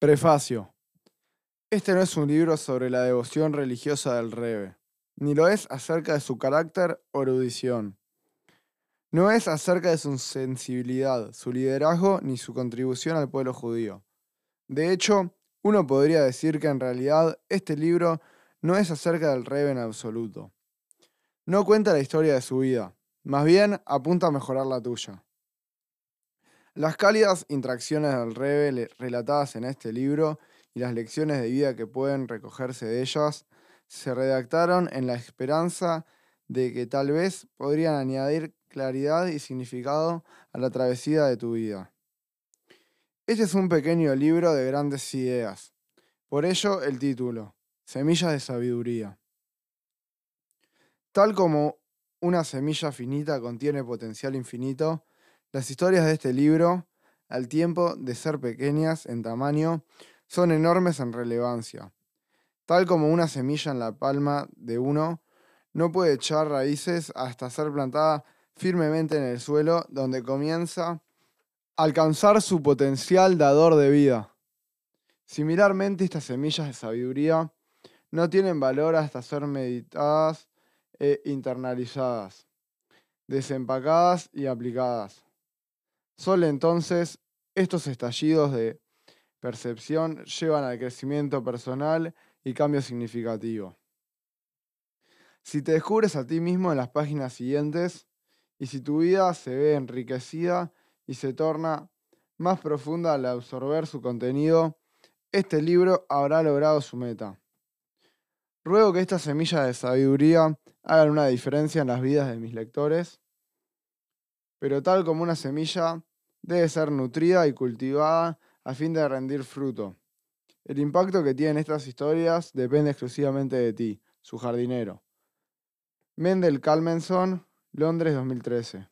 Prefacio. Este no es un libro sobre la devoción religiosa del Rebe, ni lo es acerca de su carácter o erudición. No es acerca de su sensibilidad, su liderazgo ni su contribución al pueblo judío. De hecho, uno podría decir que en realidad este libro no es acerca del Rebe en absoluto. No cuenta la historia de su vida, más bien apunta a mejorar la tuya. Las cálidas interacciones del Rebe relatadas en este libro y las lecciones de vida que pueden recogerse de ellas se redactaron en la esperanza de que tal vez podrían añadir claridad y significado a la travesía de tu vida. Este es un pequeño libro de grandes ideas. Por ello el título, Semillas de Sabiduría. Tal como una semilla finita contiene potencial infinito, las historias de este libro, al tiempo de ser pequeñas en tamaño, son enormes en relevancia. Tal como una semilla en la palma de uno, no puede echar raíces hasta ser plantada firmemente en el suelo, donde comienza a alcanzar su potencial dador de vida. Similarmente, estas semillas de sabiduría no tienen valor hasta ser meditadas e internalizadas, desempacadas y aplicadas. Solo entonces estos estallidos de percepción llevan al crecimiento personal y cambio significativo. Si te descubres a ti mismo en las páginas siguientes y si tu vida se ve enriquecida y se torna más profunda al absorber su contenido, este libro habrá logrado su meta. Ruego que estas semillas de sabiduría hagan una diferencia en las vidas de mis lectores, pero tal como una semilla, debe ser nutrida y cultivada a fin de rendir fruto. El impacto que tienen estas historias depende exclusivamente de ti, su jardinero. Mendel Calmenson, Londres 2013.